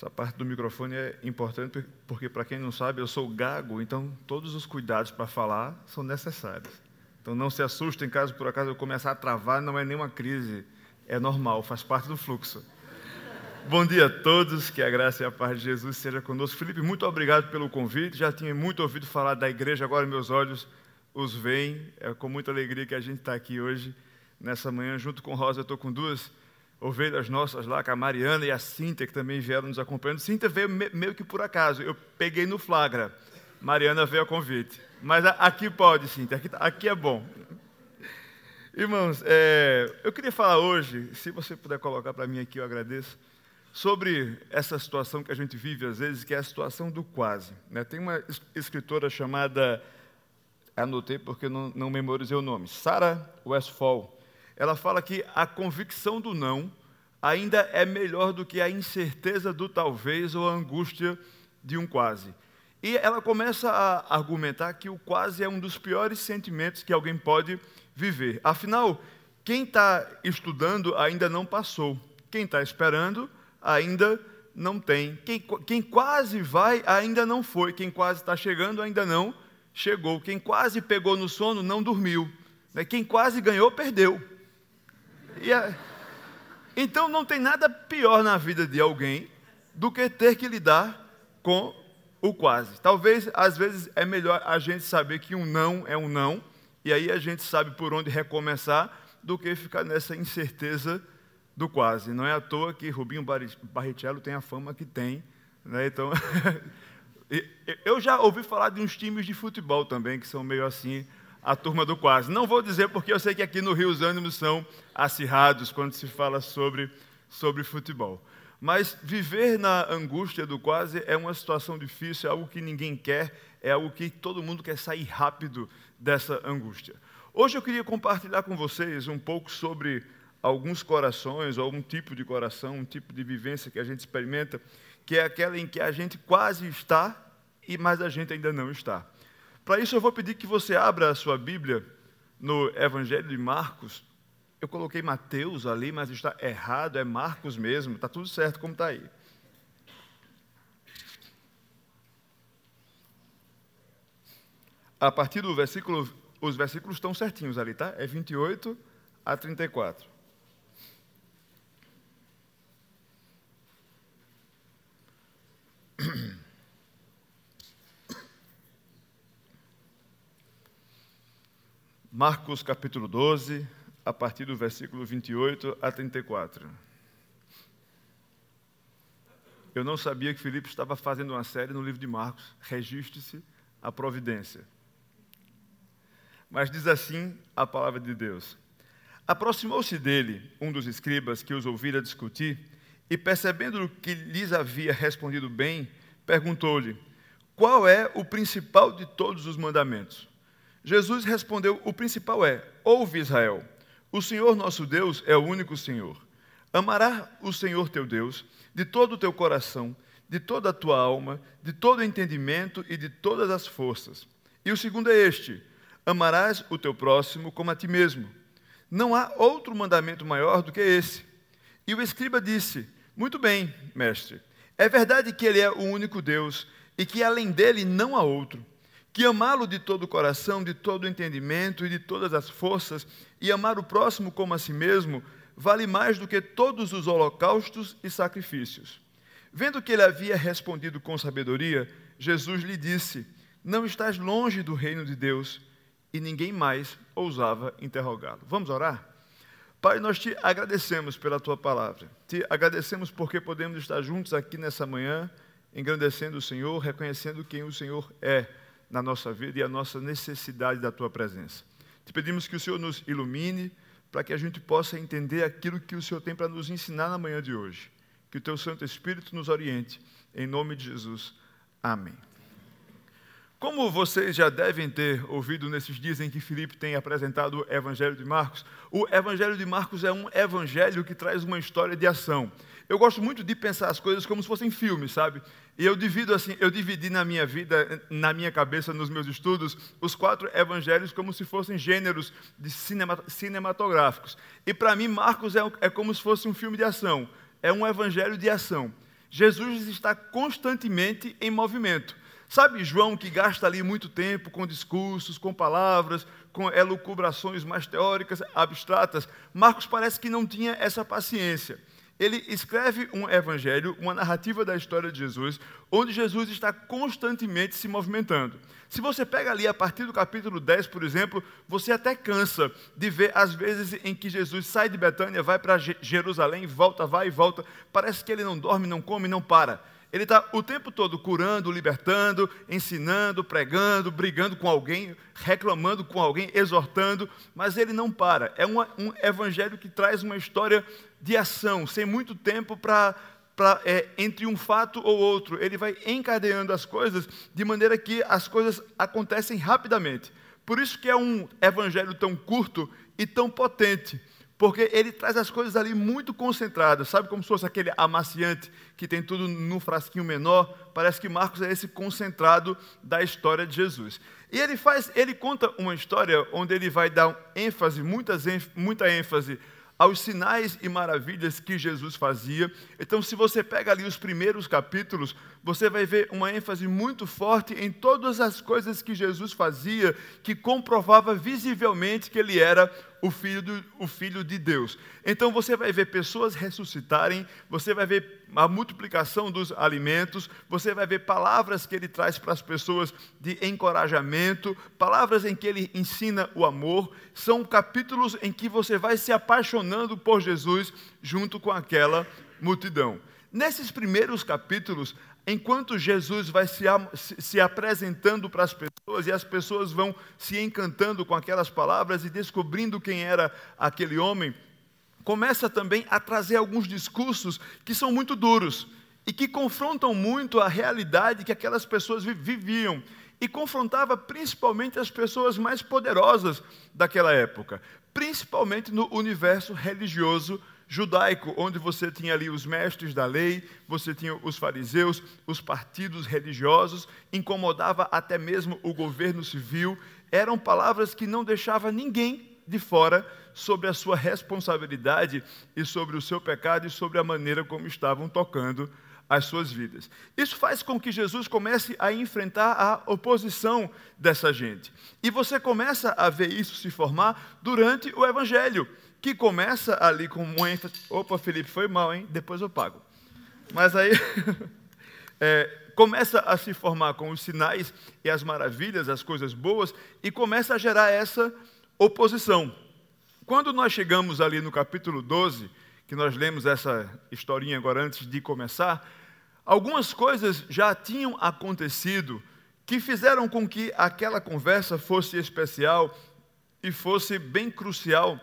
Essa parte do microfone é importante porque, para quem não sabe, eu sou gago, então todos os cuidados para falar são necessários. Então não se assustem caso por acaso eu começar a travar, não é nenhuma crise, é normal, faz parte do fluxo. Bom dia a todos, que a graça e a paz de Jesus seja conosco. Felipe, muito obrigado pelo convite. Já tinha muito ouvido falar da igreja, agora meus olhos os veem. É com muita alegria que a gente está aqui hoje, nessa manhã, junto com Rosa. Eu estou com duas ovelhas nossas lá, com a Mariana e a Cíntia, que também vieram nos acompanhando. Cíntia veio meio que por acaso, eu peguei no flagra. Mariana veio a convite. Mas aqui pode, Cíntia, aqui, aqui é bom. Irmãos, é, eu queria falar hoje, se você puder colocar para mim aqui, eu agradeço, sobre essa situação que a gente vive às vezes, que é a situação do quase. Né? Tem uma escritora chamada, anotei porque não, não memorizei o nome, Sarah Westphal ela fala que a convicção do não ainda é melhor do que a incerteza do talvez ou a angústia de um quase. E ela começa a argumentar que o quase é um dos piores sentimentos que alguém pode viver. Afinal, quem está estudando ainda não passou, quem está esperando ainda não tem, quem, quem quase vai ainda não foi, quem quase está chegando ainda não chegou, quem quase pegou no sono não dormiu, né? quem quase ganhou perdeu. A... Então não tem nada pior na vida de alguém do que ter que lidar com o quase. Talvez, às vezes, é melhor a gente saber que um não é um não, e aí a gente sabe por onde recomeçar, do que ficar nessa incerteza do quase. Não é à toa que Rubinho Barrichello tem a fama que tem. Né? Então, eu já ouvi falar de uns times de futebol também, que são meio assim, a turma do quase. Não vou dizer porque eu sei que aqui no Rio os ânimos são acirrados quando se fala sobre, sobre futebol. Mas viver na angústia do quase é uma situação difícil, é algo que ninguém quer, é algo que todo mundo quer sair rápido dessa angústia. Hoje eu queria compartilhar com vocês um pouco sobre alguns corações, ou um tipo de coração, um tipo de vivência que a gente experimenta, que é aquela em que a gente quase está, e mas a gente ainda não está. Para isso, eu vou pedir que você abra a sua Bíblia no Evangelho de Marcos. Eu coloquei Mateus ali, mas está errado, é Marcos mesmo, está tudo certo como está aí. A partir do versículo, os versículos estão certinhos ali, tá? É 28 a 34. Marcos capítulo 12, a partir do versículo 28 a 34. Eu não sabia que Filipe estava fazendo uma série no livro de Marcos. Registre-se a providência. Mas diz assim a palavra de Deus: Aproximou-se dele um dos escribas que os ouvira discutir, e percebendo que lhes havia respondido bem, perguntou-lhe: Qual é o principal de todos os mandamentos? Jesus respondeu: O principal é: Ouve Israel, o Senhor nosso Deus é o único Senhor. Amará o Senhor teu Deus de todo o teu coração, de toda a tua alma, de todo o entendimento e de todas as forças. E o segundo é este: Amarás o teu próximo como a ti mesmo. Não há outro mandamento maior do que esse. E o escriba disse: Muito bem, mestre. É verdade que ele é o único Deus e que além dele não há outro que amá-lo de todo o coração, de todo o entendimento e de todas as forças, e amar o próximo como a si mesmo, vale mais do que todos os holocaustos e sacrifícios. Vendo que ele havia respondido com sabedoria, Jesus lhe disse: Não estás longe do reino de Deus. E ninguém mais ousava interrogá-lo. Vamos orar? Pai, nós te agradecemos pela tua palavra. Te agradecemos porque podemos estar juntos aqui nessa manhã, engrandecendo o Senhor, reconhecendo quem o Senhor é na nossa vida e a nossa necessidade da tua presença. Te pedimos que o Senhor nos ilumine para que a gente possa entender aquilo que o Senhor tem para nos ensinar na manhã de hoje. Que o teu Santo Espírito nos oriente. Em nome de Jesus. Amém. Como vocês já devem ter ouvido nesses dias em que Filipe tem apresentado o Evangelho de Marcos, o Evangelho de Marcos é um evangelho que traz uma história de ação. Eu gosto muito de pensar as coisas como se fossem filmes, sabe? E eu divido assim, eu dividi na minha vida, na minha cabeça, nos meus estudos, os quatro evangelhos como se fossem gêneros de cinema, cinematográficos. E para mim, Marcos é, é como se fosse um filme de ação. É um evangelho de ação. Jesus está constantemente em movimento. Sabe João que gasta ali muito tempo com discursos, com palavras, com elucubrações mais teóricas, abstratas? Marcos parece que não tinha essa paciência ele escreve um evangelho, uma narrativa da história de Jesus, onde Jesus está constantemente se movimentando. Se você pega ali a partir do capítulo 10, por exemplo, você até cansa de ver as vezes em que Jesus sai de Betânia, vai para Jerusalém, volta, vai e volta. Parece que ele não dorme, não come, não para. Ele está o tempo todo curando, libertando, ensinando, pregando, brigando com alguém, reclamando com alguém, exortando, mas ele não para. É uma, um evangelho que traz uma história de ação, sem muito tempo para é, entre um fato ou outro. Ele vai encadeando as coisas de maneira que as coisas acontecem rapidamente. Por isso que é um evangelho tão curto e tão potente porque ele traz as coisas ali muito concentradas, sabe como se fosse aquele amaciante que tem tudo num frasquinho menor? Parece que Marcos é esse concentrado da história de Jesus. E ele faz, ele conta uma história onde ele vai dar ênfase, muitas, muita ênfase aos sinais e maravilhas que Jesus fazia. Então, se você pega ali os primeiros capítulos, você vai ver uma ênfase muito forte em todas as coisas que Jesus fazia, que comprovava visivelmente que ele era o filho, do, o filho de Deus. Então você vai ver pessoas ressuscitarem, você vai ver a multiplicação dos alimentos, você vai ver palavras que ele traz para as pessoas de encorajamento, palavras em que ele ensina o amor. São capítulos em que você vai se apaixonando por Jesus junto com aquela multidão. Nesses primeiros capítulos, enquanto Jesus vai se, se, apresentando para as pessoas e as pessoas vão se encantando com aquelas palavras e descobrindo quem era aquele homem, começa também a trazer alguns discursos que são muito duros e que confrontam muito a realidade que aquelas pessoas viviam e confrontava principalmente as pessoas mais poderosas daquela época, principalmente no universo religioso judaico, onde você tinha ali os mestres da lei, você tinha os fariseus, os partidos religiosos, incomodava até mesmo o governo civil. Eram palavras que não deixava ninguém de fora sobre a sua responsabilidade e sobre o seu pecado e sobre a maneira como estavam tocando as suas vidas. Isso faz com que Jesus comece a enfrentar a oposição dessa gente. E você começa a ver isso se formar durante o evangelho que começa ali com um ênfase. Opa, Felipe, foi mal, hein? Depois eu pago. Mas aí é, começa a se formar com os sinais e as maravilhas, as coisas boas, e começa a gerar essa oposição. Quando nós chegamos ali no capítulo 12, que nós lemos essa historinha agora antes de começar, algumas coisas já tinham acontecido que fizeram com que aquela conversa fosse especial e fosse bem crucial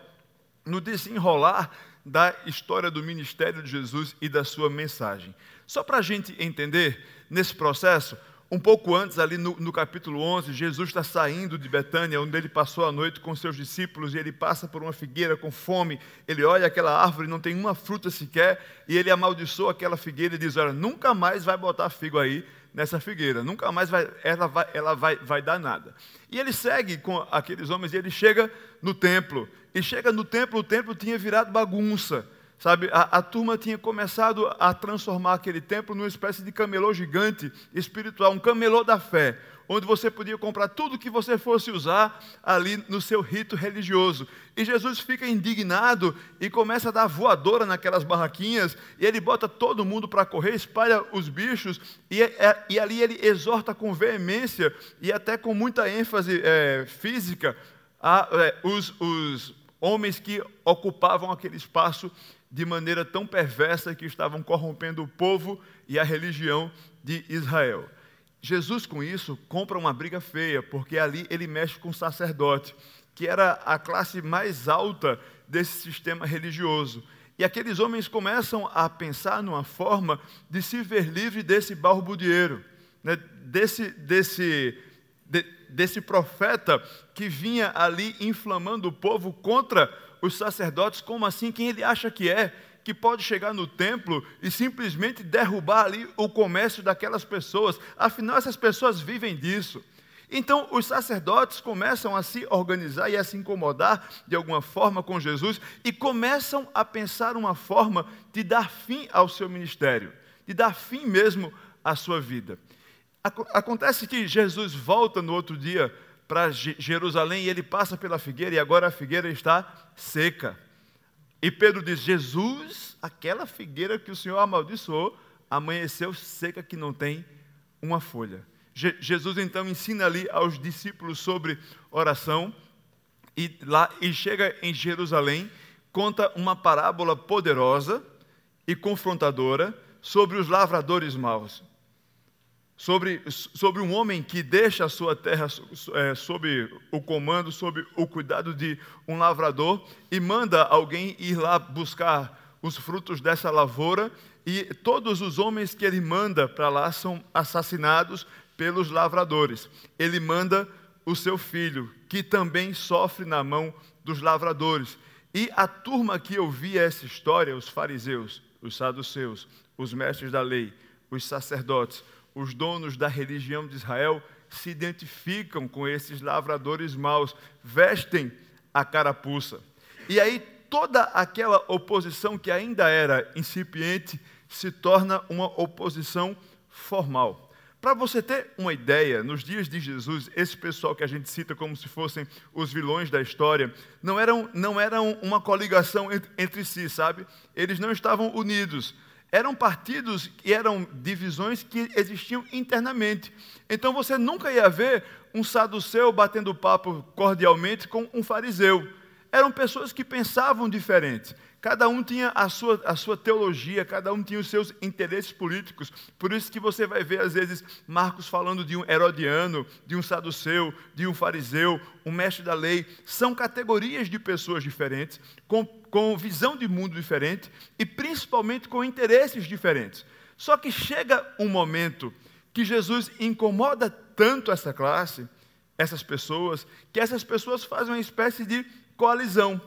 no desenrolar da história do ministério de Jesus e da sua mensagem. Só para a gente entender, nesse processo, um pouco antes, ali no, no, capítulo 11, Jesus está saindo de Betânia, onde ele passou a noite com seus discípulos, e ele passa por uma figueira com fome. Ele olha aquela árvore, não tem uma fruta sequer, e ele amaldiçoa aquela figueira e diz: Olha, nunca mais vai botar figo aí nessa figueira, nunca mais vai, ela, vai, ela vai, vai dar nada. E ele segue com aqueles homens, e ele chega no templo, e chega no templo, o templo tinha virado bagunça. Sabe, a, a, turma tinha começado a transformar aquele templo numa espécie de camelô gigante espiritual, um camelô da fé, onde você podia comprar tudo que você fosse usar ali no seu rito religioso. E Jesus fica indignado e começa a dar voadora naquelas barraquinhas, e ele bota todo mundo para correr, espalha os bichos, e, é, e, ali ele exorta com veemência e até com muita ênfase é, física a, é, os, os homens que ocupavam aquele espaço de maneira tão perversa que estavam corrompendo o povo e a religião de Israel. Jesus, com isso, compra uma briga feia, porque ali ele mexe com o sacerdote, que era a classe mais alta desse sistema religioso. E aqueles homens começam a pensar numa forma de se ver livre desse balbudieiro, né? desse, desse, de, desse profeta que vinha ali inflamando o povo contra os sacerdotes, como assim? Quem ele acha que é? Que pode chegar no templo e simplesmente derrubar ali o comércio daquelas pessoas. Afinal, essas pessoas vivem disso. Então, os sacerdotes começam a se organizar e a se incomodar de alguma forma com Jesus e começam a pensar uma forma de dar fim ao seu ministério, de dar fim mesmo à sua vida. Acontece que Jesus volta no outro dia para Jerusalém e ele passa pela figueira e agora a figueira está seca. E Pedro diz: Jesus, aquela figueira que o Senhor amaldiçoou, amanheceu seca que não tem uma folha. Je Jesus então ensina ali aos discípulos sobre oração e lá e chega em Jerusalém, conta uma parábola poderosa e confrontadora sobre os lavradores maus sobre, sobre um homem que deixa a sua terra é, sob o comando, sob o cuidado de um lavrador e manda alguém ir lá buscar os frutos dessa lavoura e todos os homens que ele manda para lá são assassinados pelos lavradores. Ele manda o seu filho, que também sofre na mão dos lavradores. E a turma que ouvia essa história, os fariseus, os saduceus, os mestres da lei, os sacerdotes, os donos da religião de Israel se identificam com esses lavradores maus, vestem a carapuça. E aí toda aquela oposição que ainda era incipiente se torna uma oposição formal. Para você ter uma ideia, nos dias de Jesus, esse pessoal que a gente cita como se fossem os vilões da história, não eram, não eram uma coligação entre, entre si, sabe? Eles não estavam unidos eram partidos e eram divisões que existiam internamente. Então você nunca ia ver um saduceu batendo papo cordialmente com um fariseu. Eram pessoas que pensavam diferente. Cada um tinha a sua, a sua teologia, cada um tinha os seus interesses políticos. Por isso que você vai ver, às vezes, Marcos falando de um herodiano, de um saduceu, de um fariseu, um mestre da lei. São categorias de pessoas diferentes, com, com visão de mundo diferente e principalmente com interesses diferentes. Só que chega um momento que Jesus incomoda tanto essa classe, essas pessoas, que essas pessoas fazem uma espécie de coalizão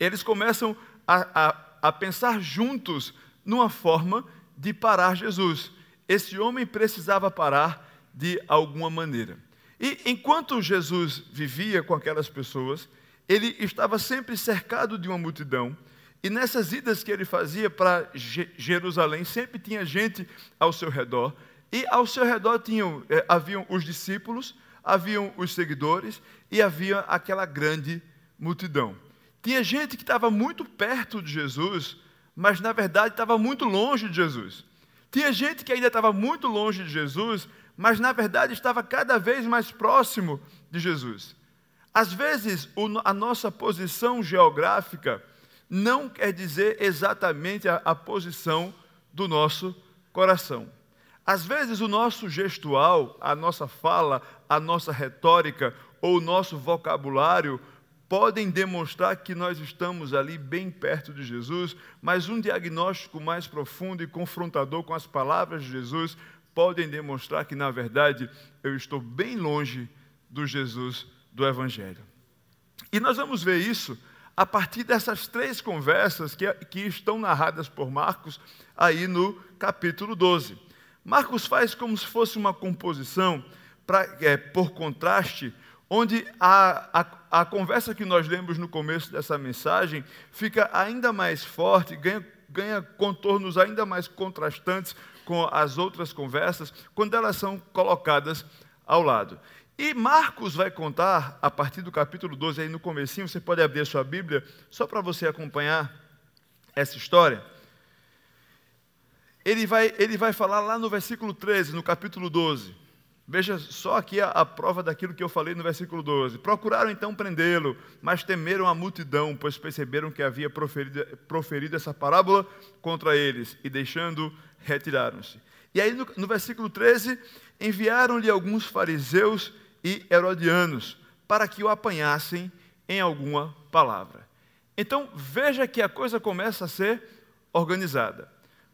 eles começam a, a, a pensar juntos numa forma de parar Jesus. Esse homem precisava parar de alguma maneira. E enquanto Jesus vivia com aquelas pessoas, ele estava sempre cercado de uma multidão. E nessas idas que ele fazia para Jerusalém, sempre tinha gente ao seu redor. E ao seu redor tinham, eh, haviam os discípulos, haviam os seguidores e havia aquela grande multidão. Tinha gente que estava muito perto de Jesus, mas na verdade estava muito longe de Jesus. Tinha gente que ainda estava muito longe de Jesus, mas na verdade estava cada vez mais próximo de Jesus. Às vezes, a nossa posição geográfica não quer dizer exatamente a, posição do nosso coração. Às vezes, o nosso gestual, a nossa fala, a nossa retórica ou o nosso vocabulário podem demonstrar que nós estamos ali bem perto de Jesus, mas um diagnóstico mais profundo e confrontador com as palavras de Jesus podem demonstrar que, na verdade, eu estou bem longe do Jesus do Evangelho. E nós vamos ver isso a partir dessas três conversas que, que estão narradas por Marcos aí no capítulo 12. Marcos faz como se fosse uma composição, pra, é, por contraste, onde a, a, a conversa que nós lemos no começo dessa mensagem fica ainda mais forte, ganha, ganha contornos ainda mais contrastantes com as outras conversas, quando elas são colocadas ao lado. E Marcos vai contar, a partir do capítulo 12, aí no comecinho, você pode abrir a sua Bíblia, só para você acompanhar essa história. Ele vai, ele vai falar lá no versículo 13, no capítulo 12. Veja só aqui a, a, prova daquilo que eu falei no versículo 12. Procuraram então prendê-lo, mas temeram a multidão, pois perceberam que havia proferido, proferido essa parábola contra eles, e deixando, retiraram-se. E aí no, no versículo 13, enviaram-lhe alguns fariseus e herodianos, para que o apanhassem em alguma palavra. Então veja que a coisa começa a ser organizada.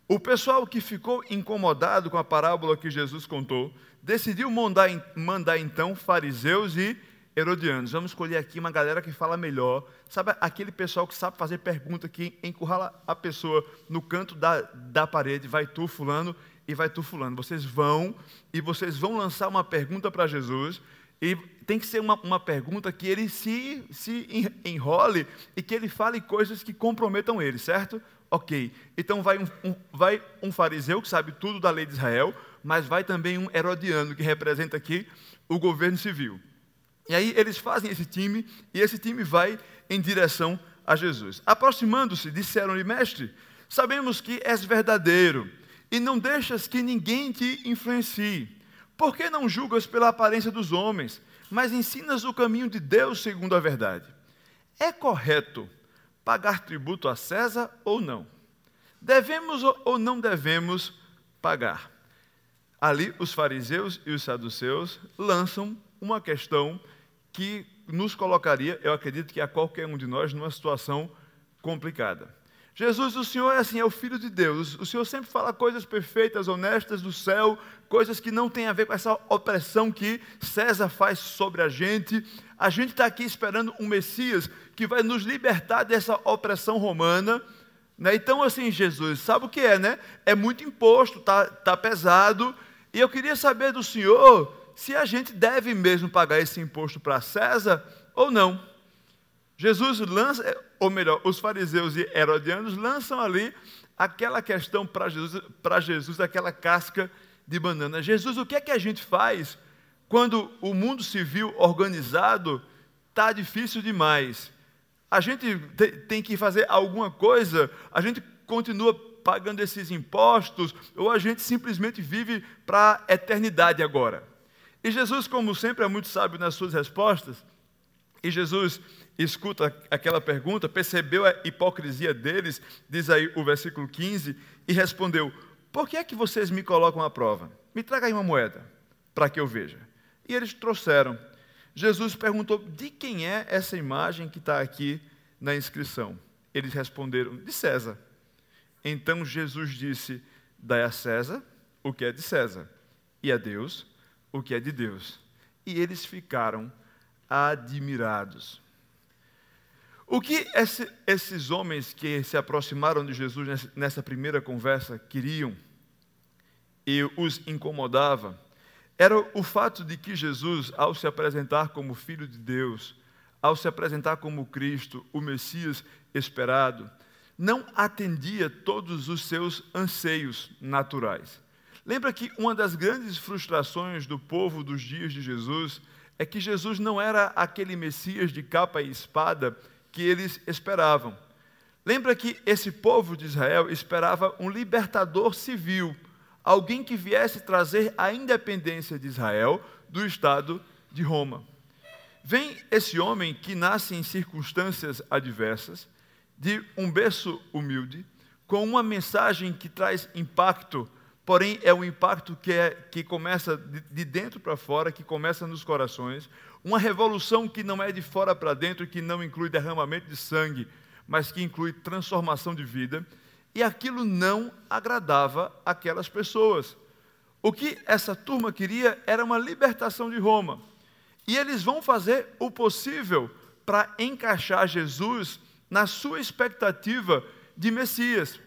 O pessoal que ficou incomodado com a parábola que Jesus contou, decidiu mandar, mandar então fariseus e herodianos. Vamos escolher aqui uma galera que fala melhor. Sabe aquele pessoal que sabe fazer pergunta, que encurrala a pessoa no canto da, da parede, vai tu, fulano, e vai tu, fulano. Vocês vão e vocês vão lançar uma pergunta para Jesus. E tem que ser uma, uma pergunta que ele se, se enrole e que ele fale coisas que comprometam ele, certo? Ok, então vai um, um, vai um fariseu que sabe tudo da lei de Israel, mas vai também um herodiano que representa aqui o governo civil. E aí eles fazem esse time e esse time vai em direção a Jesus. Aproximando-se, disseram-lhe, mestre, sabemos que és verdadeiro e não deixas que ninguém te influencie. Por que não julgas pela aparência dos homens, mas ensinas o caminho de Deus segundo a verdade? É correto pagar tributo a César ou não? Devemos ou não devemos pagar? Ali, os fariseus e os saduceus lançam uma questão que nos colocaria, eu acredito que a qualquer um de nós, numa situação complicada. Jesus, o Senhor é assim, é o Filho de Deus. O Senhor sempre fala coisas perfeitas, honestas do céu, coisas que não têm a ver com essa opressão que César faz sobre a gente. A gente está aqui esperando um Messias que vai nos libertar dessa opressão romana. Né? Então, assim, Jesus, sabe o que é, né? É muito imposto, tá, tá pesado. E eu queria saber do Senhor se a gente deve mesmo pagar esse imposto para César ou não. Jesus lança, ou melhor, os fariseus e herodianos lançam ali aquela questão para Jesus, para Jesus, aquela casca de banana. Jesus, o que é que a gente faz quando o mundo civil organizado está difícil demais? A gente tem que fazer alguma coisa, a gente continua pagando esses impostos, ou a gente simplesmente vive para a eternidade agora? E Jesus, como sempre, é muito sábio nas suas respostas, e Jesus escuta aquela pergunta, percebeu a hipocrisia deles, diz aí o versículo 15, e respondeu: Por que é que vocês me colocam à prova? Me traga aí uma moeda, para que eu veja. E eles trouxeram. Jesus perguntou: De quem é essa imagem que está aqui na inscrição? Eles responderam: De César. Então Jesus disse: Dai a César o que é de César, e a Deus o que é de Deus. E eles ficaram admirados. O que esse, esses homens que se aproximaram de Jesus nessa, primeira conversa queriam e os incomodava era o fato de que Jesus, ao se apresentar como Filho de Deus, ao se apresentar como Cristo, o Messias esperado, não atendia todos os seus anseios naturais. Lembra que uma das grandes frustrações do povo dos dias de Jesus é que Jesus não era aquele Messias de capa e espada que eles esperavam. Lembra que esse povo de Israel esperava um libertador civil, alguém que viesse trazer a independência de Israel do Estado de Roma. Vem esse homem que nasce em circunstâncias adversas, de um berço humilde, com uma mensagem que traz impacto, porém é um impacto que, é, que começa de, de dentro para fora, que começa nos corações, uma revolução que não é de fora para dentro, que não inclui derramamento de sangue, mas que inclui transformação de vida. E aquilo não agradava aquelas pessoas. O que essa turma queria era uma libertação de Roma. E eles vão fazer o possível para encaixar Jesus na sua expectativa de Messias.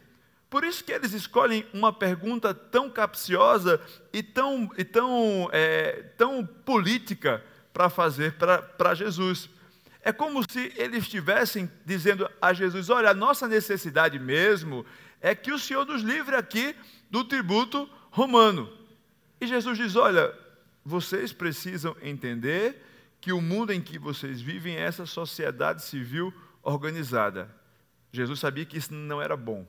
Por isso que eles escolhem uma pergunta tão capciosa e tão, e tão, é, tão política para fazer para Jesus. É como se eles estivessem dizendo a Jesus: olha, a nossa necessidade mesmo é que o Senhor nos livre aqui do tributo romano. E Jesus diz: olha, vocês precisam entender que o mundo em que vocês vivem é essa sociedade civil organizada. Jesus sabia que isso não era bom.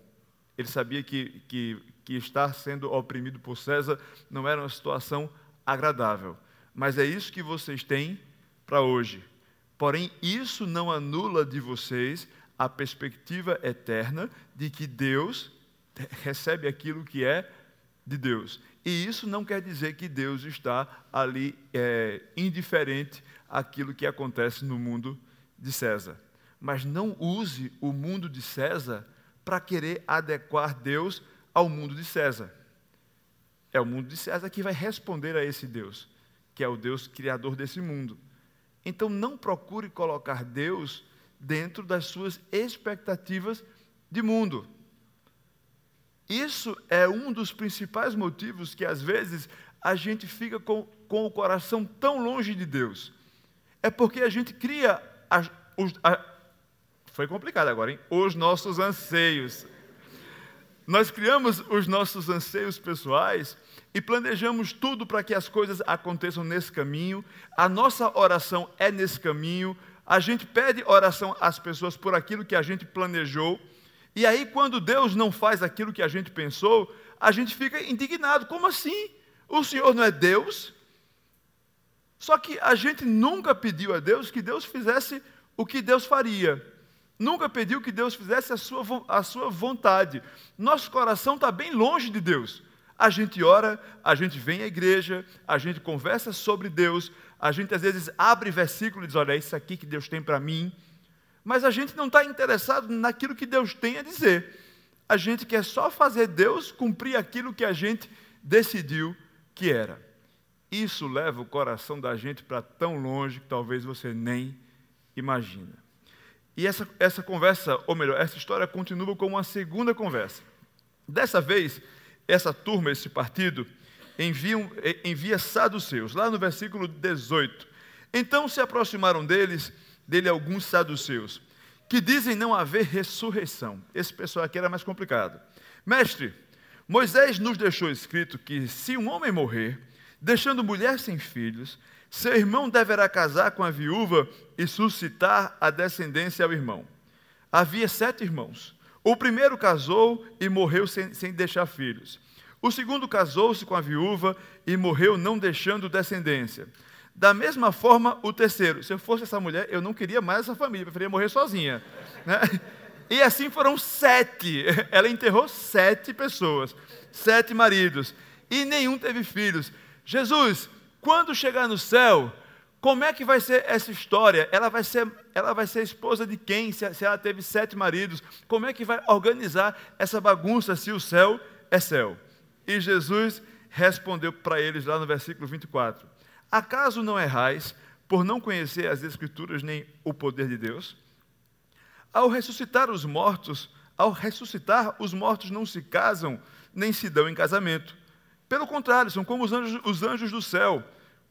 Ele sabia que, que, que estar sendo oprimido por César não era uma situação agradável. Mas é isso que vocês têm para hoje. Porém, isso não anula de vocês a perspectiva eterna de que Deus recebe aquilo que é de Deus. E isso não quer dizer que Deus está ali é, indiferente àquilo que acontece no mundo de César. Mas não use o mundo de César para querer adequar Deus ao mundo de César. É o mundo de César que vai responder a esse Deus que é o Deus criador desse mundo. Então não procure colocar Deus dentro das suas expectativas de mundo. Isso é um dos principais motivos que às vezes a gente fica com, com o coração tão longe de Deus. É porque a gente cria. os, a, foi complicado agora, hein? Os nossos anseios. Nós criamos os nossos anseios pessoais e planejamos tudo para que as coisas aconteçam nesse caminho. A nossa oração é nesse caminho. A gente pede oração às pessoas por aquilo que a gente planejou. E aí, quando Deus não faz aquilo que a gente pensou, a gente fica indignado. Como assim? O Senhor não é Deus? Só que a gente nunca pediu a Deus que Deus fizesse o que Deus faria. Nunca pediu que Deus fizesse a sua, a sua vontade. Nosso coração está bem longe de Deus. A gente ora, a gente vem à igreja, a gente conversa sobre Deus, a gente às vezes abre versículo e diz: Olha, é isso aqui que Deus tem para mim. Mas a gente não está interessado naquilo que Deus tem a dizer. A gente quer só fazer Deus cumprir aquilo que a gente decidiu que era. Isso leva o coração da gente para tão longe que talvez você nem imagina. E essa, essa conversa, ou melhor, essa história continua como uma segunda conversa. Dessa vez, essa turma, esse partido, enviam, envia saduceus, lá no versículo 18. Então se aproximaram deles, dele alguns saduceus, que dizem não haver ressurreição. Esse pessoal aqui era mais complicado. Mestre, Moisés nos deixou escrito que se um homem morrer, deixando mulher sem filhos, seu irmão deverá casar com a viúva e suscitar a descendência ao irmão. Havia sete irmãos. O primeiro casou e morreu sem, sem deixar filhos. O segundo casou-se com a viúva e morreu não deixando descendência. Da mesma forma, o terceiro. Se eu fosse essa mulher, eu não queria mais essa família, preferia morrer sozinha. Né? E assim foram sete. Ela enterrou sete pessoas, sete maridos, e nenhum teve filhos. Jesus, quando chegar no céu, como é que vai ser essa história? Ela vai ser, ela vai ser esposa de quem? Se, se ela teve sete maridos, como é que vai organizar essa bagunça se o céu é céu? E Jesus respondeu para eles lá no versículo 24: Acaso não errais por não conhecer as Escrituras nem o poder de Deus? Ao ressuscitar os mortos, ao ressuscitar, os mortos não se casam nem se dão em casamento pelo contrário, são como os anjos, os anjos do céu.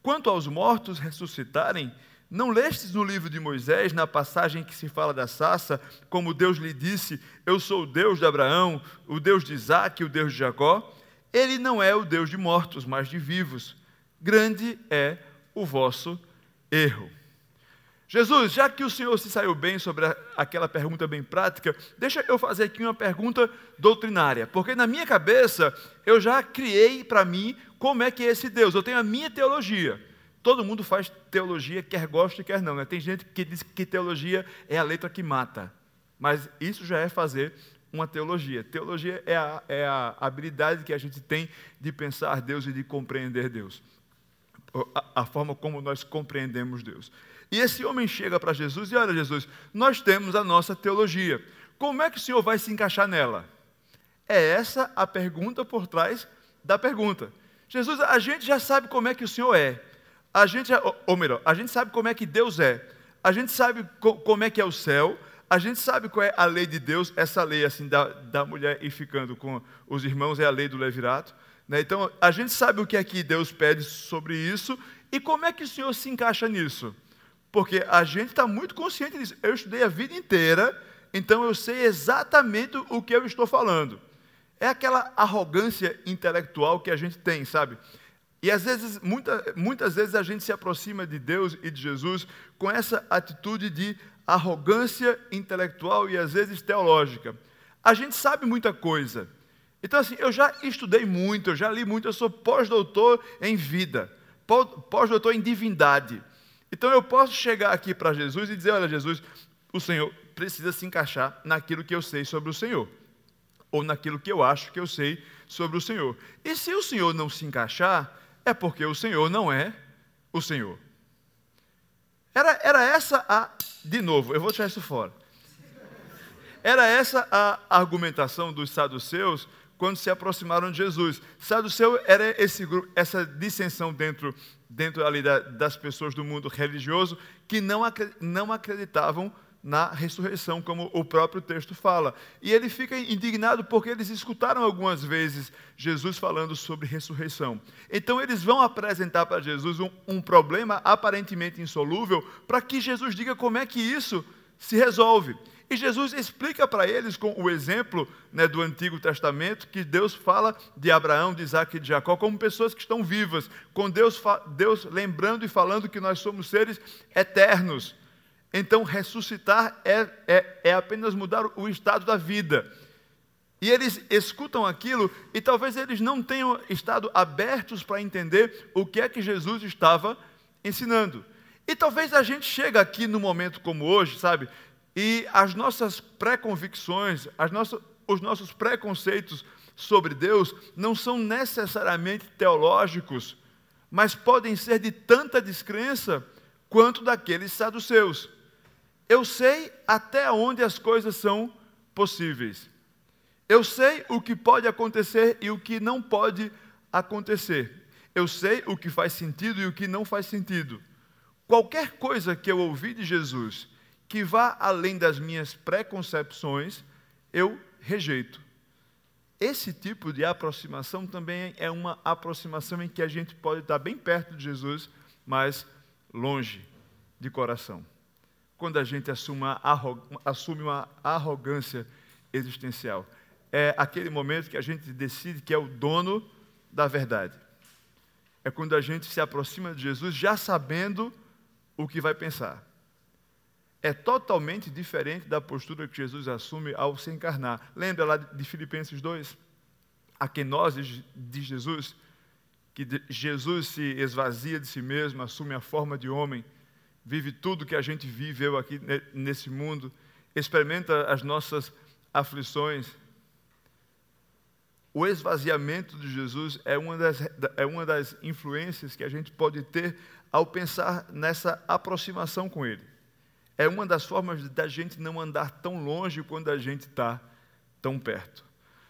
Quanto aos mortos ressuscitarem, não lestes no livro de Moisés, na passagem que se fala da Sassa, como Deus lhe disse: Eu sou o Deus de Abraão, o Deus de Isaac, o Deus de Jacó? Ele não é o Deus de mortos, mas de vivos. Grande é o vosso erro. Jesus, já que o Senhor se saiu bem sobre a, aquela pergunta bem prática, deixa eu fazer aqui uma pergunta doutrinária, porque na minha cabeça eu já criei para mim como é que é esse Deus. Eu tenho a minha teologia. Todo mundo faz teologia, quer goste, quer não. Né? Tem gente que diz que teologia é a letra que mata, mas isso já é fazer uma teologia. Teologia é a, é a habilidade que a gente tem de pensar Deus e de compreender Deus. A, a forma como nós compreendemos Deus. E esse homem chega para Jesus e olha, Jesus, nós temos a nossa teologia. Como é que o Senhor vai se encaixar nela? É essa a pergunta por trás da pergunta. Jesus, a gente já sabe como é que o Senhor é. A gente, ou melhor, a gente sabe como é que Deus é. A gente sabe como é que é o céu. A gente sabe qual é a lei de Deus. Essa lei assim da, da mulher ir ficando com os irmãos é a lei do levirato. Né? Então, a gente sabe o que é que Deus pede sobre isso. E como é que o Senhor se encaixa nisso? Porque a gente está muito consciente disso. Eu estudei a vida inteira, então eu sei exatamente o que eu estou falando. É aquela arrogância intelectual que a gente tem, sabe? E às vezes, muita, muitas vezes a gente se aproxima de Deus e de Jesus com essa atitude de arrogância intelectual e às vezes teológica. A gente sabe muita coisa. Então, assim, eu já estudei muito, eu já li muito, eu sou pós-doutor em vida, pós-doutor em divindade. Então eu posso chegar aqui para Jesus e dizer: Olha, Jesus, o Senhor precisa se encaixar naquilo que eu sei sobre o Senhor, ou naquilo que eu acho que eu sei sobre o Senhor. E se o Senhor não se encaixar, é porque o Senhor não é o Senhor. Era, era essa a. De novo, eu vou deixar isso fora. Era essa a argumentação dos saduceus quando se aproximaram de Jesus. Saduceu era esse grupo, essa dissensão dentro, dentro ali da, das pessoas do mundo religioso que não, não acreditavam na ressurreição, como o próprio texto fala. E ele fica indignado porque eles escutaram algumas vezes Jesus falando sobre ressurreição. Então eles vão apresentar para Jesus um, um problema aparentemente insolúvel para que Jesus diga como é que isso se resolve. E Jesus explica para eles com o exemplo né, do Antigo Testamento que Deus fala de Abraão, de Isaac e de Jacó como pessoas que estão vivas, com Deus, Deus lembrando e falando que nós somos seres eternos. Então, ressuscitar é, é, é apenas mudar o estado da vida. E eles escutam aquilo e talvez eles não tenham estado abertos para entender o que é que Jesus estava ensinando. E talvez a gente chegue aqui num momento como hoje, sabe? E as nossas pré-convicções, nossas, os nossos preconceitos sobre Deus não são necessariamente teológicos, mas podem ser de tanta descrença quanto daqueles saduceus. Eu sei até onde as coisas são possíveis. Eu sei o que pode acontecer e o que não pode acontecer. Eu sei o que faz sentido e o que não faz sentido. Qualquer coisa que eu ouvi de Jesus que vá além das minhas preconcepções, eu rejeito. Esse tipo de aproximação também é uma aproximação em que a gente pode estar bem perto de Jesus, mas longe de coração. Quando a gente assume uma, arrogância existencial. É aquele momento que a gente decide que é o dono da verdade. É quando a gente se aproxima de Jesus já sabendo o que vai pensar é totalmente diferente da postura que Jesus assume ao se encarnar. Lembra lá de Filipenses 2? A kenose de Jesus, que Jesus se esvazia de si mesmo, assume a forma de homem, vive tudo que a gente viveu aqui nesse mundo, experimenta as nossas aflições. O esvaziamento de Jesus é uma das, é uma das influências que a gente pode ter ao pensar nessa aproximação com Ele é uma das formas da gente não andar tão longe quando a gente está tão perto.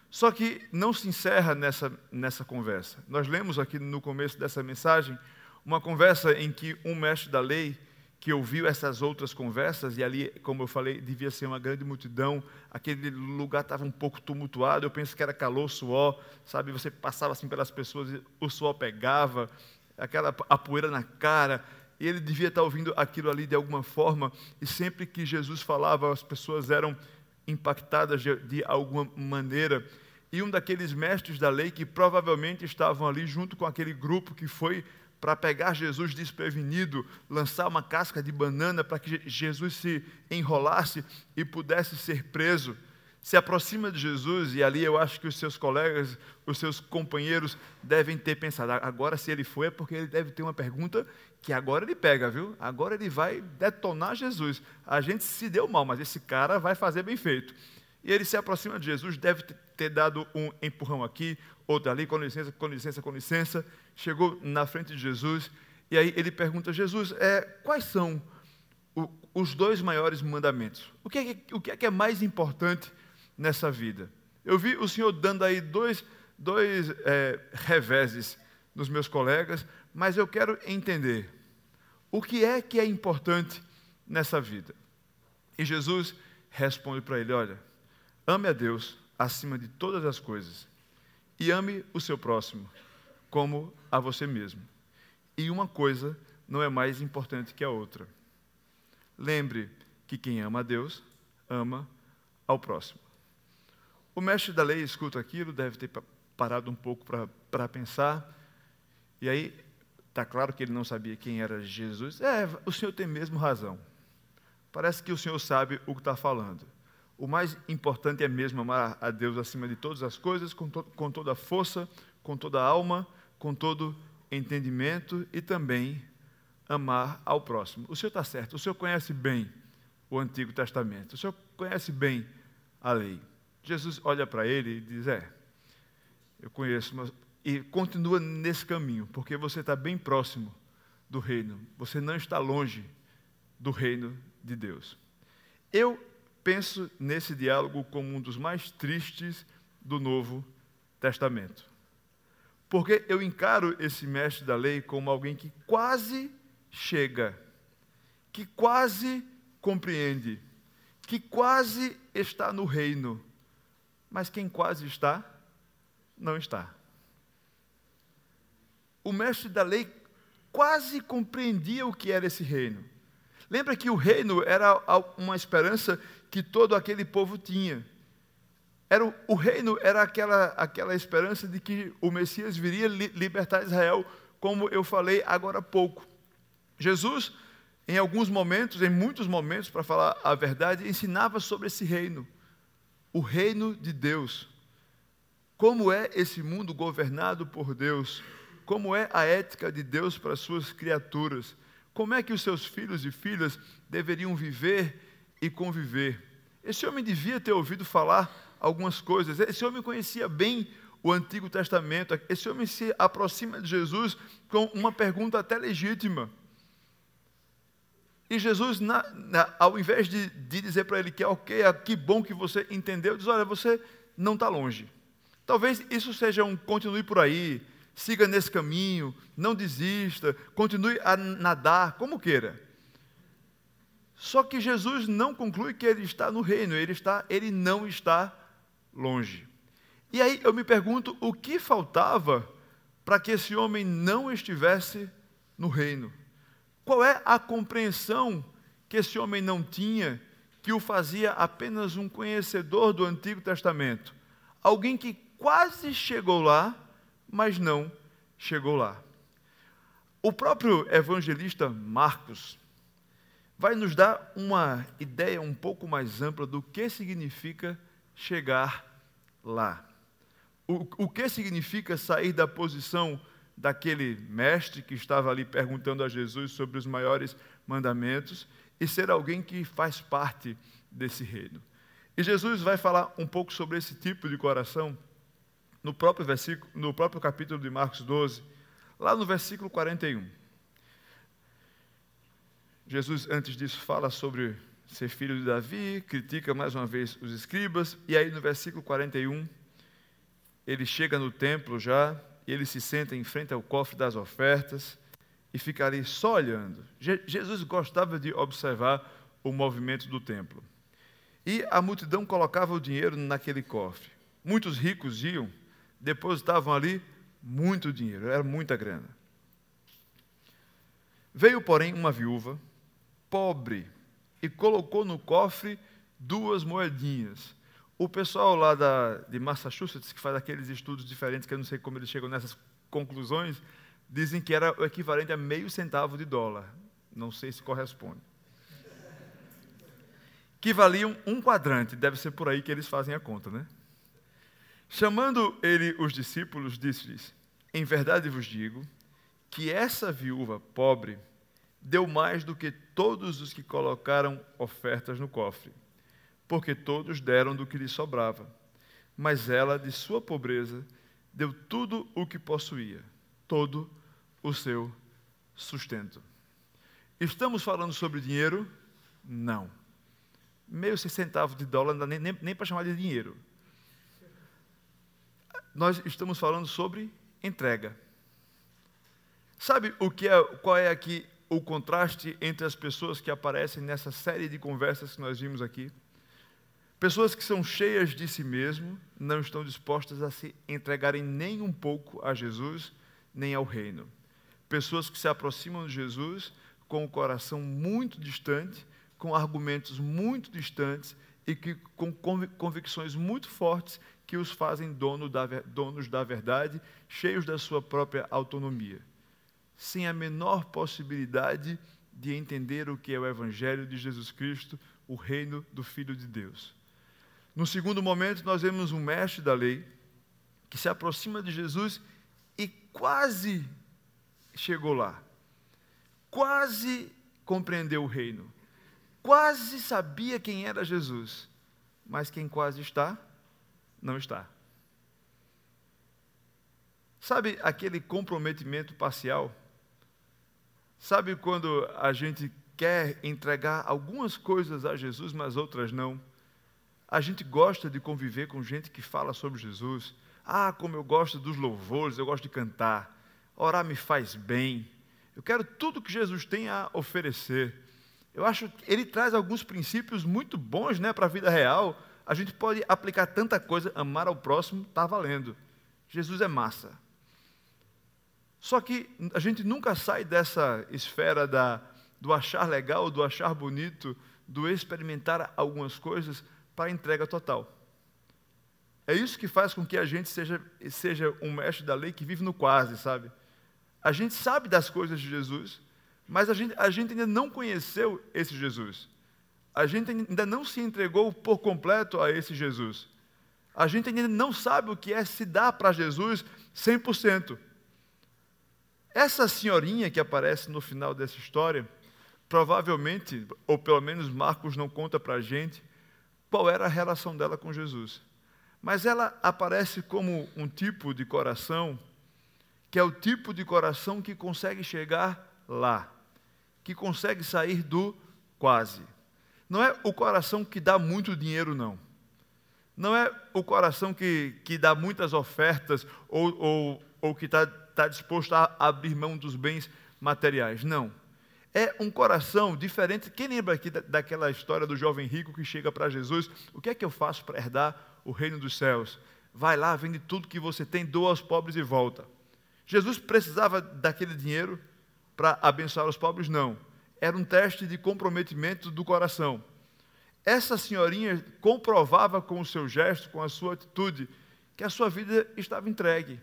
Só que não se encerra nessa, nessa conversa. Nós lemos aqui no começo dessa mensagem uma conversa em que um mestre da lei, que ouviu essas outras conversas, e ali, como eu falei, devia ser uma grande multidão, aquele lugar estava um pouco tumultuado, eu penso que era calor, suor, sabe? Você passava assim pelas pessoas, o suor pegava, aquela a poeira na cara, e ele devia estar ouvindo aquilo ali de alguma forma, e sempre que Jesus falava, as pessoas eram impactadas de, de alguma maneira. E um daqueles mestres da lei que provavelmente estavam ali junto com aquele grupo que foi para pegar Jesus desprevenido, lançar uma casca de banana para que Jesus se enrolasse e pudesse ser preso se aproxima de Jesus e ali eu acho que os seus colegas, os seus companheiros devem ter pensado, agora se ele foi é porque ele deve ter uma pergunta que agora ele pega, viu? Agora ele vai detonar Jesus. A gente se deu mal, mas esse cara vai fazer bem feito. E ele se aproxima de Jesus, deve ter dado um empurrão aqui, outro ali, com licença, com licença, com licença. Chegou na frente de Jesus e aí ele pergunta: Jesus, é, quais são o, os dois maiores mandamentos? O que, é, o que é, que é mais importante nessa vida. Eu vi o Senhor dando aí dois, dois é, reveses nos meus colegas, mas eu quero entender o que é que é importante nessa vida. E Jesus responde para ele: Olha, ame a Deus acima de todas as coisas e ame o seu próximo como a você mesmo. E uma coisa não é mais importante que a outra. Lembre que quem ama a Deus ama ao próximo. O mestre da lei escuta aquilo, deve ter parado um pouco para pensar, e aí está claro que ele não sabia quem era Jesus. É, o senhor tem mesmo razão. Parece que o senhor sabe o que está falando. O mais importante é mesmo amar a Deus acima de todas as coisas, com, to com toda a força, com toda a alma, com todo entendimento e também amar ao próximo. O senhor está certo, o senhor conhece bem o Antigo Testamento, o senhor conhece bem a lei. Jesus olha para ele e diz: É, eu conheço, mas... e continua nesse caminho, porque você está bem próximo do reino, você não está longe do reino de Deus. Eu penso nesse diálogo como um dos mais tristes do Novo Testamento. Porque eu encaro esse mestre da lei como alguém que quase chega, que quase compreende, que quase está no reino, mas quem quase está, não está. O mestre da lei quase compreendia o que era esse reino. Lembra que o reino era uma esperança que todo aquele povo tinha. Era o, reino era aquela, aquela esperança de que o Messias viria li, libertar Israel, como eu falei agora há pouco. Jesus, em alguns momentos, em muitos momentos, para falar a verdade, ensinava sobre esse reino, o reino de Deus. Como é esse mundo governado por Deus? Como é a ética de Deus para as suas criaturas? Como é que os seus filhos e filhas deveriam viver e conviver? Esse homem devia ter ouvido falar algumas coisas. Esse homem conhecia bem o Antigo Testamento. Esse homem se aproxima de Jesus com uma pergunta até legítima. E Jesus, na, na, ao invés de, de dizer para ele que é ok, é, que bom que você entendeu, diz: olha, você não está longe. Talvez isso seja um continue por aí, siga nesse caminho, não desista, continue a nadar, como queira. Só que Jesus não conclui que ele está no reino, ele está, ele não está longe. E aí eu me pergunto o que faltava para que esse homem não estivesse no reino? Qual é a compreensão que esse homem não tinha que o fazia apenas um conhecedor do Antigo Testamento? Alguém que quase chegou lá, mas não chegou lá. O próprio evangelista Marcos vai nos dar uma ideia um pouco mais ampla do que significa chegar lá. O, o que significa sair da posição daquele mestre que estava ali perguntando a Jesus sobre os maiores mandamentos e ser alguém que faz parte desse reino? E Jesus vai falar um pouco sobre esse tipo de coração no próprio versículo, no próprio capítulo de Marcos 12, lá no versículo 41. Jesus, antes disso, fala sobre ser filho de Davi, critica mais uma vez os escribas, e aí no versículo 41, ele chega no templo já, e ele se senta em frente ao cofre das ofertas e fica ali só olhando. Je Jesus gostava de observar o movimento do templo. E a multidão colocava o dinheiro naquele cofre. Muitos ricos iam, depositavam ali muito dinheiro, era muita grana. Veio, porém, uma viúva, pobre, e colocou no cofre duas moedinhas. O pessoal lá da, de Massachusetts, que faz aqueles estudos diferentes, que eu não sei como eles chegam nessas conclusões, dizem que era o equivalente a meio centavo de dólar. Não sei se corresponde. Que valiam um quadrante, deve ser por aí que eles fazem a conta, né? Chamando ele os discípulos, disse-lhes: Em verdade vos digo que essa viúva pobre deu mais do que todos os que colocaram ofertas no cofre, porque todos deram do que lhe sobrava. Mas ela, de sua pobreza, deu tudo o que possuía, todo o seu sustento. Estamos falando sobre dinheiro? Não. Meio centavo de dólar nem, nem, nem para chamar de dinheiro. Nós estamos falando sobre entrega. Sabe o que é, qual é aqui o contraste entre as pessoas que aparecem nessa série de conversas que nós vimos aqui. Pessoas que são cheias de si mesmo, não estão dispostas a se entregarem nem um pouco a Jesus, nem ao reino. Pessoas que se aproximam de Jesus com o coração muito distante, com argumentos muito distantes e que, com convicções muito fortes que os fazem dono da, donos da verdade, cheios da sua própria autonomia sem a menor possibilidade de entender o que é o Evangelho de Jesus Cristo, o reino do Filho de Deus. No segundo momento, nós vemos um mestre da lei que se aproxima de Jesus e quase chegou lá, quase compreendeu o reino, quase sabia quem era Jesus, mas quem quase está, não está. Sabe aquele comprometimento parcial? Sabe quando a gente quer entregar algumas coisas a Jesus, mas outras não? A gente gosta de conviver com gente que fala sobre Jesus. Ah, como eu gosto dos louvores, eu gosto de cantar. Orar me faz bem. Eu quero tudo que Jesus tem a oferecer. Eu acho que ele traz alguns princípios muito bons né, para a vida real. A gente pode aplicar tanta coisa, amar ao próximo, está valendo. Jesus é massa. Só que a gente nunca sai dessa esfera da, do achar legal, do achar bonito, do experimentar algumas coisas para a entrega total. É isso que faz com que a gente seja, seja um mestre da lei que vive no quase, sabe? A gente sabe das coisas de Jesus, mas a gente, a gente ainda não conheceu esse Jesus. A gente ainda não se entregou por completo a esse Jesus. A gente ainda não sabe o que é se dar para Jesus 100%. Essa senhorinha que aparece no final dessa história, provavelmente, ou pelo menos Marcos não conta para a gente, qual era a relação dela com Jesus. Mas ela aparece como um tipo de coração, que é o tipo de coração que consegue chegar lá, que consegue sair do quase. Não é o coração que dá muito dinheiro, não. Não é o coração que, que dá muitas ofertas ou, ou, ou que está tá disposto a abrir mão dos bens materiais. Não. É um coração diferente. Quem lembra aqui daquela história do jovem rico que chega para Jesus? O que é que eu faço para herdar o reino dos céus? Vai lá, vende tudo que você tem, doa aos pobres e volta. Jesus precisava daquele dinheiro para abençoar os pobres? Não. Era um teste de comprometimento do coração. Essa senhorinha comprovava com o seu gesto, com a sua atitude, que a sua vida estava entregue.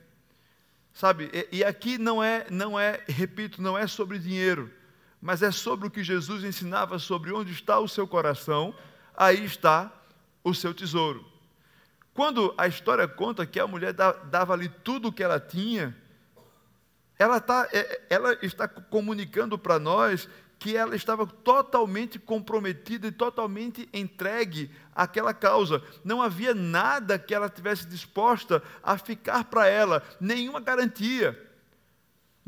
Sabe? E, e aqui não é, não é, repito, não é sobre dinheiro mas é sobre o que Jesus ensinava sobre onde está o seu coração, aí está o seu tesouro. Quando a história conta que a mulher dava ali tudo o que ela tinha, ela, tá, é, ela está comunicando para nós que ela estava totalmente comprometida e totalmente entregue àquela causa. Não havia nada que ela tivesse disposta a ficar para ela, nenhuma garantia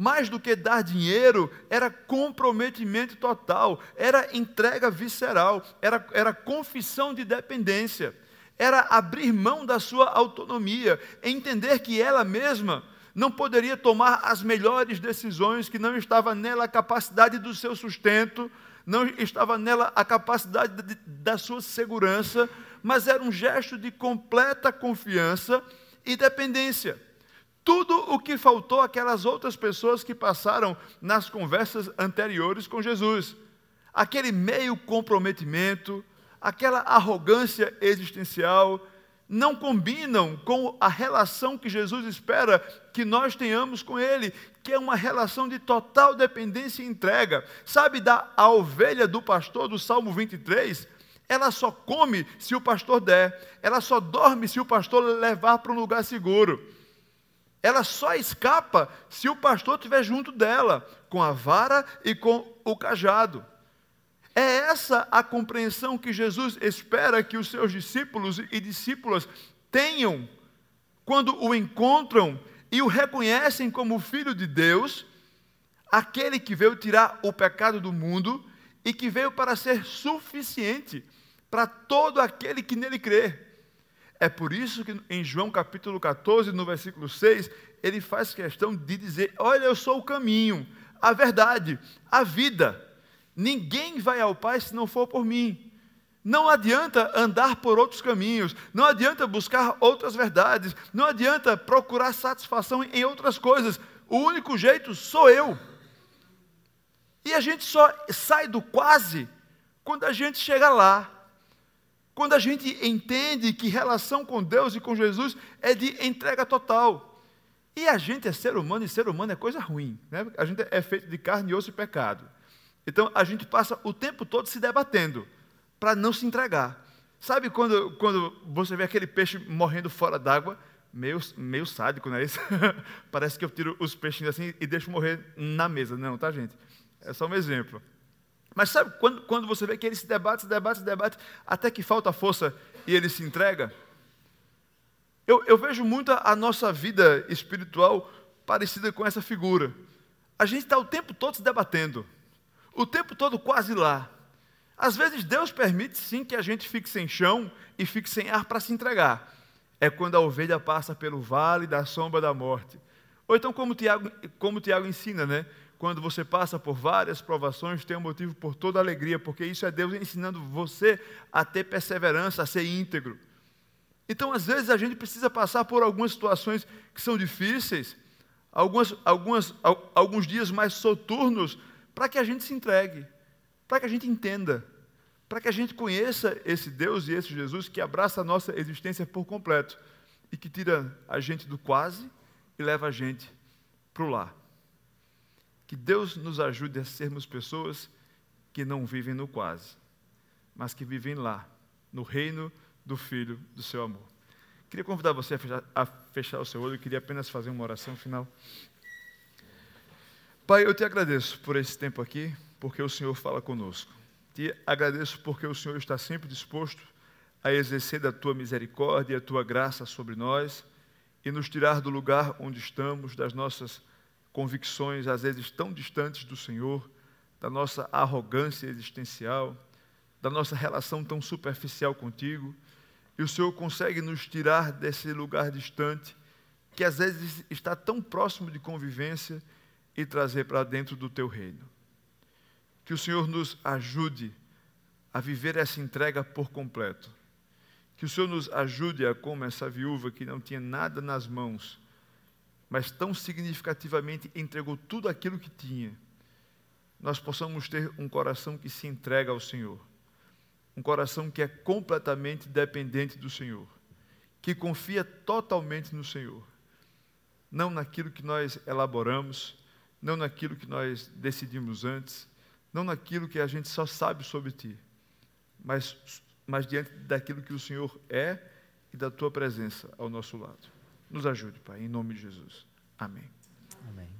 mais do que dar dinheiro, era comprometimento total, era entrega visceral, era, era confissão de dependência, era abrir mão da sua autonomia, entender que ela mesma não poderia tomar as melhores decisões, que não estava nela a capacidade do seu sustento, não estava nela a capacidade de, da sua segurança, mas era um gesto de completa confiança e dependência tudo o que faltou aquelas outras pessoas que passaram nas conversas anteriores com Jesus. Aquele meio comprometimento, aquela arrogância existencial, não combinam com a relação que Jesus espera que nós tenhamos com Ele, que é uma relação de total dependência e entrega. Sabe da a ovelha do pastor do Salmo 23? Ela só come se o pastor der, ela só dorme se o pastor levar para um lugar seguro. Ela só escapa se o pastor estiver junto dela, com a vara e com o cajado. É essa a compreensão que Jesus espera que os seus discípulos e discípulas tenham quando o encontram e o reconhecem como filho de Deus, aquele que veio tirar o pecado do mundo e que veio para ser suficiente para todo aquele que nele crê. É por isso que em João capítulo 14, no versículo 6, ele faz questão de dizer: Olha, eu sou o caminho, a verdade, a vida. Ninguém vai ao Pai se não for por mim. Não adianta andar por outros caminhos, não adianta buscar outras verdades, não adianta procurar satisfação em outras coisas. O único jeito sou eu. E a gente só sai do quase quando a gente chega lá. Quando a gente entende que relação com Deus e com Jesus é de entrega total. E a gente é ser humano, e ser humano é coisa ruim. Né? A gente é feito de carne, osso e pecado. Então a gente passa o tempo todo se debatendo para não se entregar. Sabe quando, quando você vê aquele peixe morrendo fora d'água? Meio, meio sádico, não é isso? Parece que eu tiro os peixinhos assim e deixo morrer na mesa. Não, tá, gente? É só um exemplo. Mas sabe quando, quando você vê que ele se debate, se debate, se debate, até que falta força e ele se entrega? Eu, eu vejo muito a, a nossa vida espiritual parecida com essa figura. A gente está o tempo todo se debatendo, o tempo todo quase lá. Às vezes Deus permite sim que a gente fique sem chão e fique sem ar para se entregar. É quando a ovelha passa pelo vale da sombra da morte. Ou então, como Tiago, como Tiago ensina, né? quando você passa por várias provações, tem um motivo por toda alegria, porque isso é Deus ensinando você a ter perseverança, a ser íntegro. Então, às vezes, a gente precisa passar por algumas situações que são difíceis, algumas, algumas, alguns dias mais soturnos, para que a gente se entregue, para que a gente entenda, para que a gente conheça esse Deus e esse Jesus que abraça a nossa existência por completo e que tira a gente do quase e leva a gente para o lá. Que Deus nos ajude a sermos pessoas que não vivem no quase, mas que vivem lá, no reino do Filho do seu amor. Queria convidar você a fechar, a fechar o seu olho, queria apenas fazer uma oração final. Pai, eu te agradeço por esse tempo aqui, porque o Senhor fala conosco. Te agradeço porque o Senhor está sempre disposto a exercer da tua misericórdia e a tua graça sobre nós e nos tirar do lugar onde estamos, das nossas convicções, às vezes tão distantes do Senhor, da nossa arrogância existencial, da nossa relação tão superficial contigo. E o Senhor consegue nos tirar desse lugar distante, que às vezes está tão próximo de convivência, e trazer para dentro do teu reino. Que o Senhor nos ajude a viver essa entrega por completo. Que o Senhor nos ajude a, como essa viúva que não tinha nada nas mãos, mas tão significativamente entregou tudo aquilo que tinha, nós possamos ter um coração que se entrega ao Senhor, um coração que é completamente dependente do Senhor, que confia totalmente no Senhor, não naquilo que nós elaboramos, não naquilo que nós decidimos antes, não naquilo que a gente só sabe sobre Ti, mas, mas diante daquilo que o Senhor é e da Tua presença ao nosso lado. Nos ajude, Pai, em nome de Jesus. Amém. Amém.